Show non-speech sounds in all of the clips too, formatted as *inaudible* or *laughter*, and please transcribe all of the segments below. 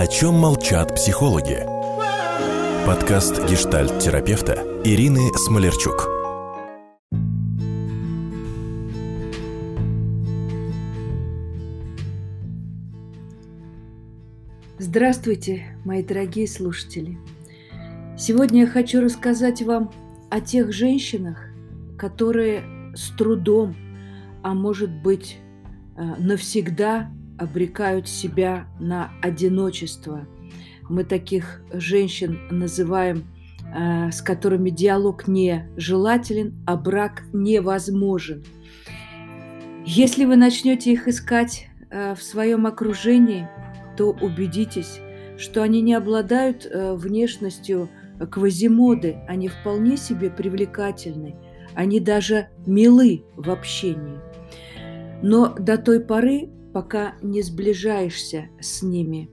О чем молчат психологи? Подкаст гештальт-терапевта Ирины Смолерчук. Здравствуйте, мои дорогие слушатели. Сегодня я хочу рассказать вам о тех женщинах, которые с трудом, а может быть э, навсегда обрекают себя на одиночество. Мы таких женщин называем, э, с которыми диалог не желателен, а брак невозможен. Если вы начнете их искать э, в своем окружении, то убедитесь, что они не обладают э, внешностью квазимоды, они вполне себе привлекательны, они даже милы в общении. Но до той поры, пока не сближаешься с ними.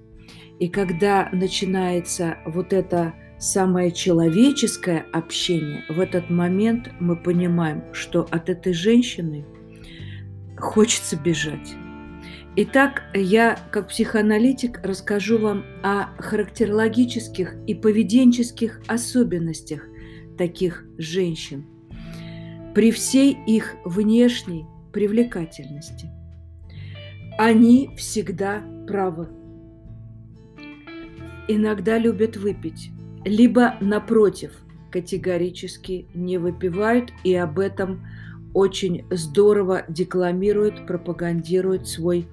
И когда начинается вот это самое человеческое общение, в этот момент мы понимаем, что от этой женщины хочется бежать. Итак, я как психоаналитик расскажу вам о характерологических и поведенческих особенностях таких женщин при всей их внешней привлекательности – они всегда правы. Иногда любят выпить, либо, напротив, категорически не выпивают и об этом очень здорово декламируют, пропагандируют свой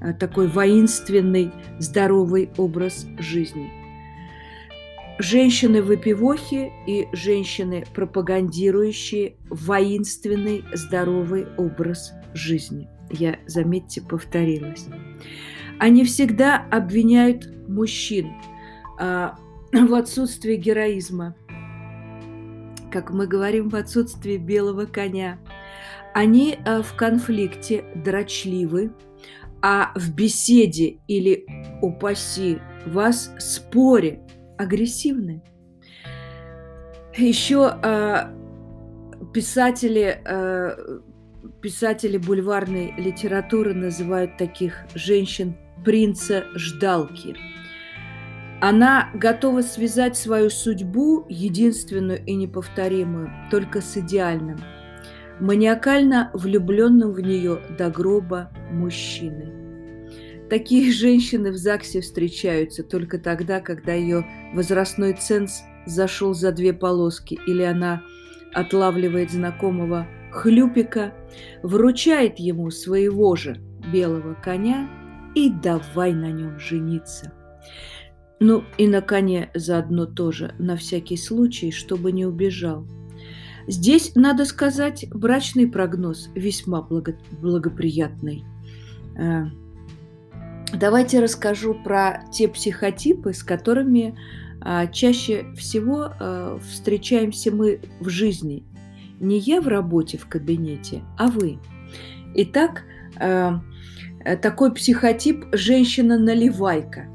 э, такой воинственный, здоровый образ жизни. Женщины-выпивохи и женщины, пропагандирующие воинственный, здоровый образ жизни – я, заметьте, повторилась. Они всегда обвиняют мужчин а, в отсутствии героизма, как мы говорим, в отсутствии белого коня. Они а, в конфликте дрочливы, а в беседе или, упаси вас, споре агрессивны. Еще а, писатели а, Писатели бульварной литературы называют таких женщин принца ждалки. Она готова связать свою судьбу, единственную и неповторимую, только с идеальным, маниакально влюбленным в нее до гроба мужчиной. Такие женщины в ЗАГСе встречаются только тогда, когда ее возрастной ценз зашел за две полоски, или она отлавливает знакомого Хлюпика, вручает ему своего же белого коня и давай на нем жениться. Ну и на коне заодно тоже, на всякий случай, чтобы не убежал. Здесь, надо сказать, брачный прогноз весьма благо- благоприятный. Э, давайте расскажу про те психотипы, с которыми а, чаще всего э, встречаемся мы в жизни не я в работе в кабинете, а вы. Итак, э, такой психотип женщина-наливайка.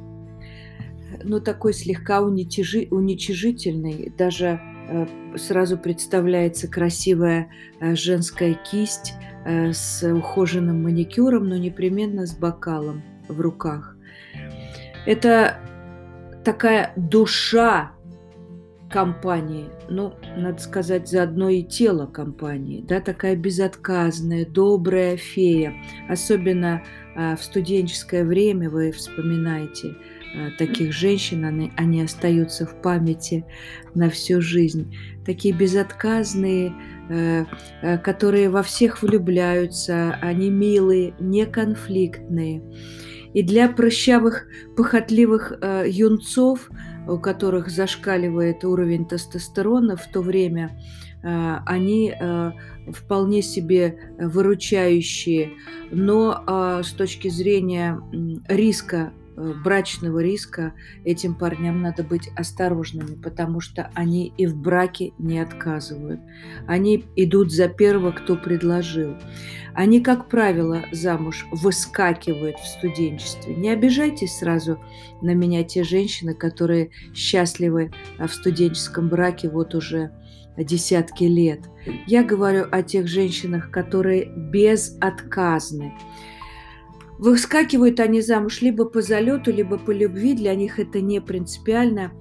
Ну, такой слегка уничижи, уничижительный. Даже э, сразу представляется красивая э, женская кисть э, с ухоженным маникюром, но непременно с бокалом в руках. Это такая душа компании, ну, надо сказать, заодно и тело компании, да, такая безотказная, добрая фея. Особенно а, в студенческое время вы вспоминаете а, таких женщин, они, они остаются в памяти на всю жизнь. Такие безотказные, а, а, которые во всех влюбляются, они милые, неконфликтные. И для прыщавых, похотливых э, юнцов – у которых зашкаливает уровень тестостерона в то время, э, они э, вполне себе выручающие, но э, с точки зрения риска брачного риска этим парням надо быть осторожными, потому что они и в браке не отказывают. Они идут за первого, кто предложил. Они, как правило, замуж выскакивают в студенчестве. Не обижайтесь сразу на меня те женщины, которые счастливы в студенческом браке вот уже десятки лет. Я говорю о тех женщинах, которые безотказны Выскакивают они замуж либо по залету, либо по любви, для них это не принципиально.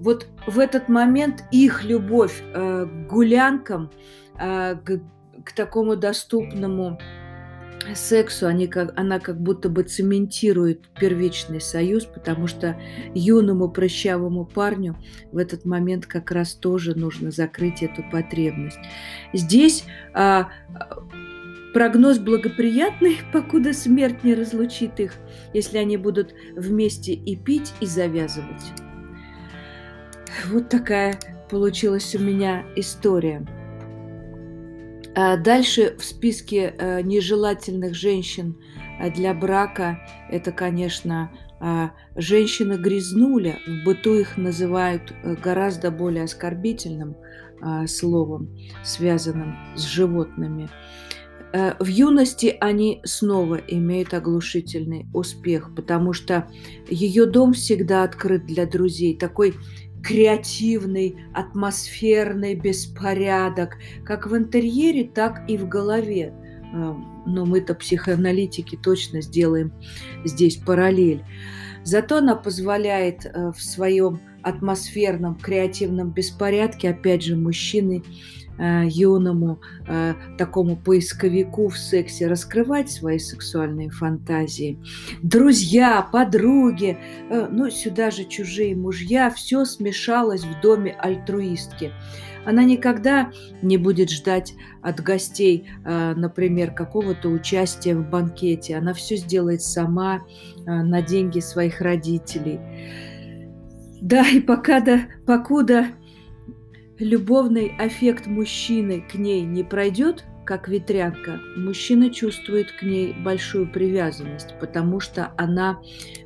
Вот в этот момент их любовь э, к гулянкам, э, к, к такому доступному сексу, они как, она как будто бы цементирует первичный союз, потому что юному прыщавому парню в этот момент как раз тоже нужно закрыть эту потребность. Здесь а, прогноз благоприятный, *laughs* покуда смерть не разлучит их, если они будут вместе и пить, и завязывать. Вот такая получилась у меня история. А дальше в списке э, нежелательных женщин э, для брака это, конечно, э, женщины-грязнуля. В быту их называют гораздо более оскорбительным словом, связанным с животными. В юности они снова имеют оглушительный успех, потому что ее дом всегда открыт для друзей. Такой креативный, атмосферный беспорядок, как в интерьере, так и в голове. Э, но мы-то психоаналитики точно сделаем здесь параллель. Зато она позволяет э, в своем атмосферном, креативном беспорядке, опять же, мужчины Э, юному э, такому поисковику в сексе раскрывать свои сексуальные фантазии. Друзья, подруги, э, ну сюда же чужие мужья, все смешалось в доме альтруистки. Она никогда не будет ждать от гостей, например, какого-то участия в банкете. Она все сделает сама на деньги своих родителей. Да, и пока да, покуда любовный аффект мужчины к ней не пройдет, как ветрянка, мужчина чувствует к ней большую привязанность, потому что она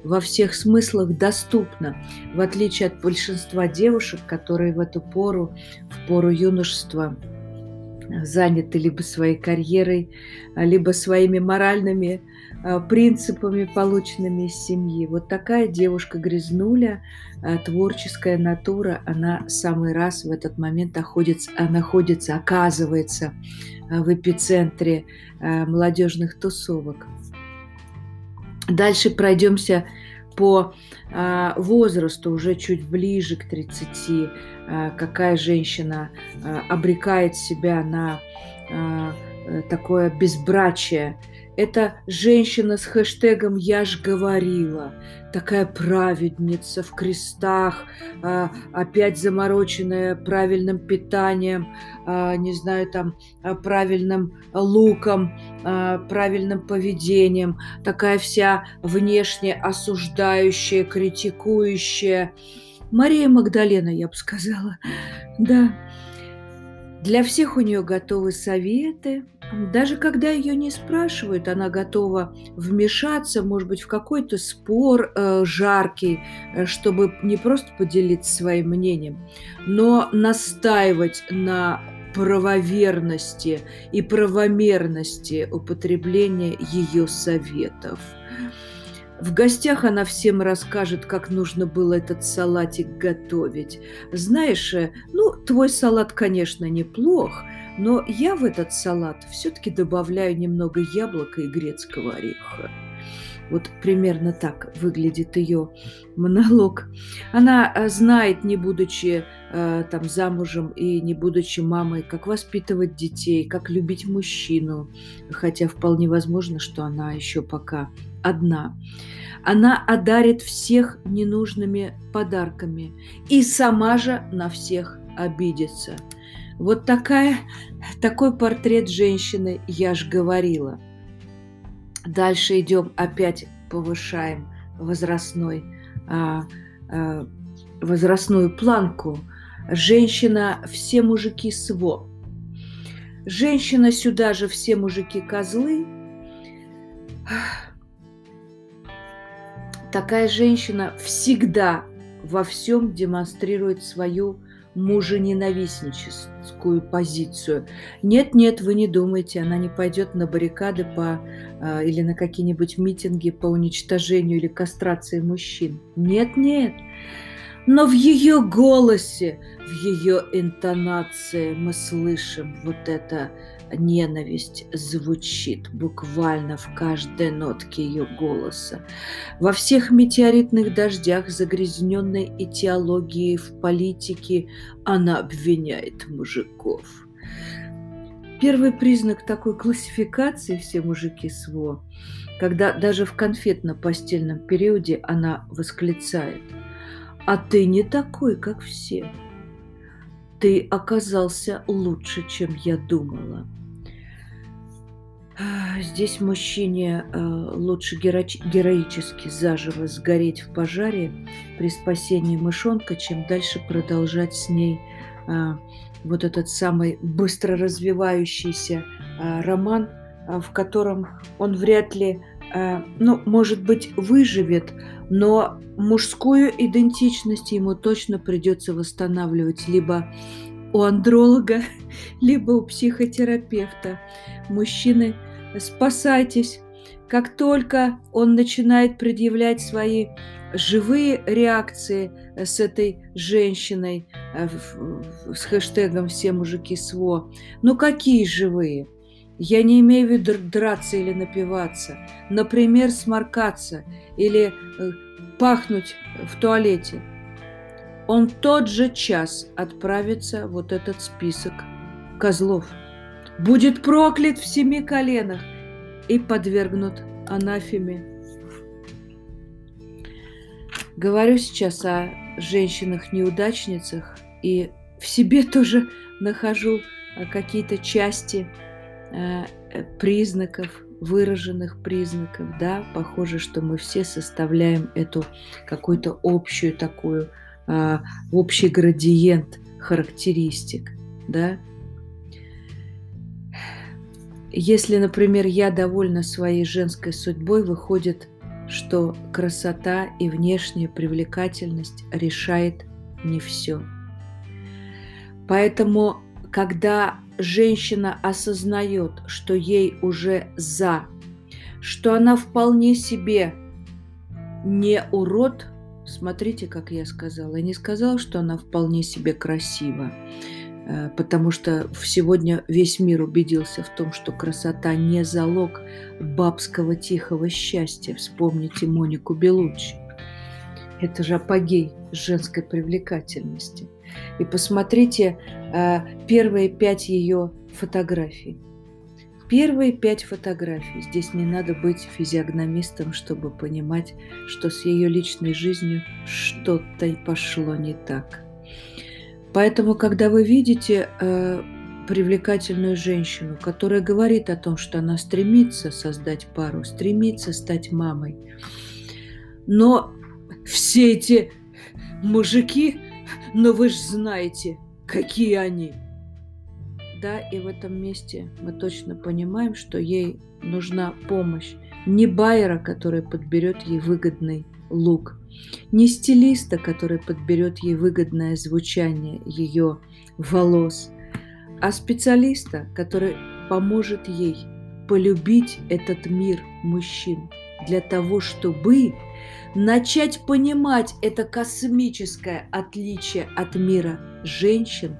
во всех смыслах доступна, в отличие от большинства девушек, которые в эту пору, в пору юношества, заняты либо своей карьерой, либо своими моральными принципами, полученными из семьи. Вот такая девушка-грязнуля, а, творческая натура, она самый раз в этот момент находится, а, находится оказывается в эпицентре молодежных тусовок. Дальше пройдемся по возрасту, уже чуть ближе к 30, какая женщина обрекает себя на такое безбрачие – это женщина с хэштегом «Я ж говорила», такая праведница в крестах, а, опять замороченная правильным питанием, а, не знаю, там, а, правильным луком, правильным поведением, такая вся внешне осуждающая, критикующая. Мария Магдалена, я бы сказала, да. Для всех у нее готовы советы. Даже когда ее не спрашивают, она готова вмешаться, может быть, в какой-то спор э, жаркий, э, чтобы не просто поделиться своим мнением, но настаивать на правоверности и правомерности употребления ее советов. В гостях она всем расскажет, как нужно было этот салатик готовить. Знаешь, э, ну, твой салат, конечно, неплох, но я в этот салат все-таки добавляю немного яблока и грецкого ореха. Вот примерно так выглядит ее монолог. Она э, знает, не будучи э, там замужем и не будучи мамой, как воспитывать детей, как любить мужчину, хотя вполне возможно, что она еще пока одна. Она одарит всех ненужными подарками и сама же на всех обидится. Вот такая, такой портрет женщины я ж говорила. Дальше идем, опять повышаем возрастной, а, а, возрастную планку. Женщина все мужики сво. Женщина сюда же все мужики козлы. Такая женщина всегда во всем демонстрирует свою мужененавистническую позицию. Нет, нет, вы не думайте, она не пойдет на баррикады по, э, или на какие-нибудь митинги по уничтожению или кастрации мужчин. Нет, нет. Но в ее голосе, в ее интонации мы слышим вот это ненависть звучит буквально в каждой нотке ее голоса. Во всех метеоритных дождях загрязненной этиологии в политике она обвиняет мужиков. Первый признак такой классификации «все мужики СВО», когда даже в конфетно-постельном периоде она восклицает «А ты не такой, как все» ты оказался лучше, чем я думала. Здесь мужчине э, лучше героически заживо сгореть в пожаре при спасении мышонка, чем дальше продолжать с ней э, вот этот самый быстро развивающийся э, роман, в котором он вряд ли, ну, может быть, выживет, но мужскую идентичность ему точно придется восстанавливать либо у андролога, *laughs* либо у психотерапевта. Мужчины, спасайтесь. Как только он начинает предъявлять свои живые реакции с этой женщиной э, с хэштегом «Все мужики СВО». Ну какие живые? Я не имею в виду драться или напиваться. Например, сморкаться или э, пахнуть в туалете – он тот же час отправится вот этот список козлов. Будет проклят в семи коленах и подвергнут анафеме. Говорю сейчас о женщинах-неудачницах и в себе тоже нахожу э, какие-то части э, признаков, выраженных признаков, да, похоже, что мы все составляем эту какую-то общую такую общий градиент характеристик, да. Если, например, я довольна своей женской судьбой, выходит, что красота и внешняя привлекательность решает не все. Поэтому, когда женщина осознает, что ей уже за, что она вполне себе не урод, Смотрите, как я сказала. Я не сказала, что она вполне себе красива, э, потому что сегодня весь мир убедился в том, что красота не залог бабского тихого счастья. Вспомните Монику Белуччи. Это же апогей женской привлекательности. И посмотрите э, первые пять ее фотографий – Первые пять фотографий. Здесь не надо быть физиогномистом, чтобы понимать, что с ее личной жизнью что-то пошло не так. Поэтому, когда вы видите э, привлекательную женщину, которая говорит о том, что она стремится создать пару, стремится стать мамой, но все эти мужики, но вы же знаете, какие они – да, и в этом месте мы точно понимаем, что ей нужна помощь. Не байера, который подберет ей выгодный лук, не стилиста, который подберет ей выгодное звучание ее волос, а специалиста, который поможет ей полюбить этот мир мужчин. Для того, чтобы начать понимать это космическое отличие от мира женщин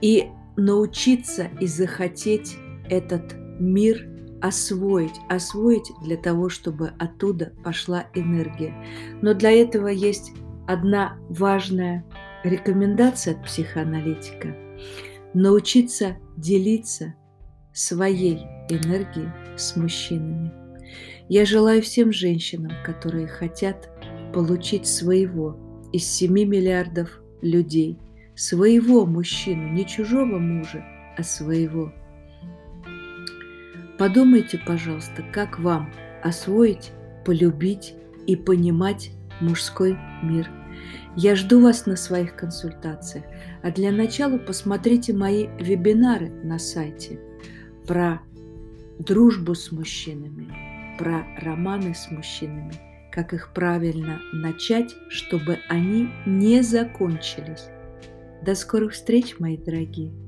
и научиться и захотеть этот мир освоить, освоить для того, чтобы оттуда пошла энергия. Но для этого есть одна важная рекомендация от психоаналитика – научиться делиться своей энергией с мужчинами. Я желаю всем женщинам, которые хотят получить своего из 7 миллиардов людей – своего мужчину, не чужого мужа, а своего. Подумайте, пожалуйста, как вам освоить, полюбить и понимать мужской мир. Я жду вас на своих консультациях. А для начала посмотрите мои вебинары на сайте про дружбу с мужчинами, про романы с мужчинами, как их правильно начать, чтобы они не закончились. До скорых встреч, мои дорогие!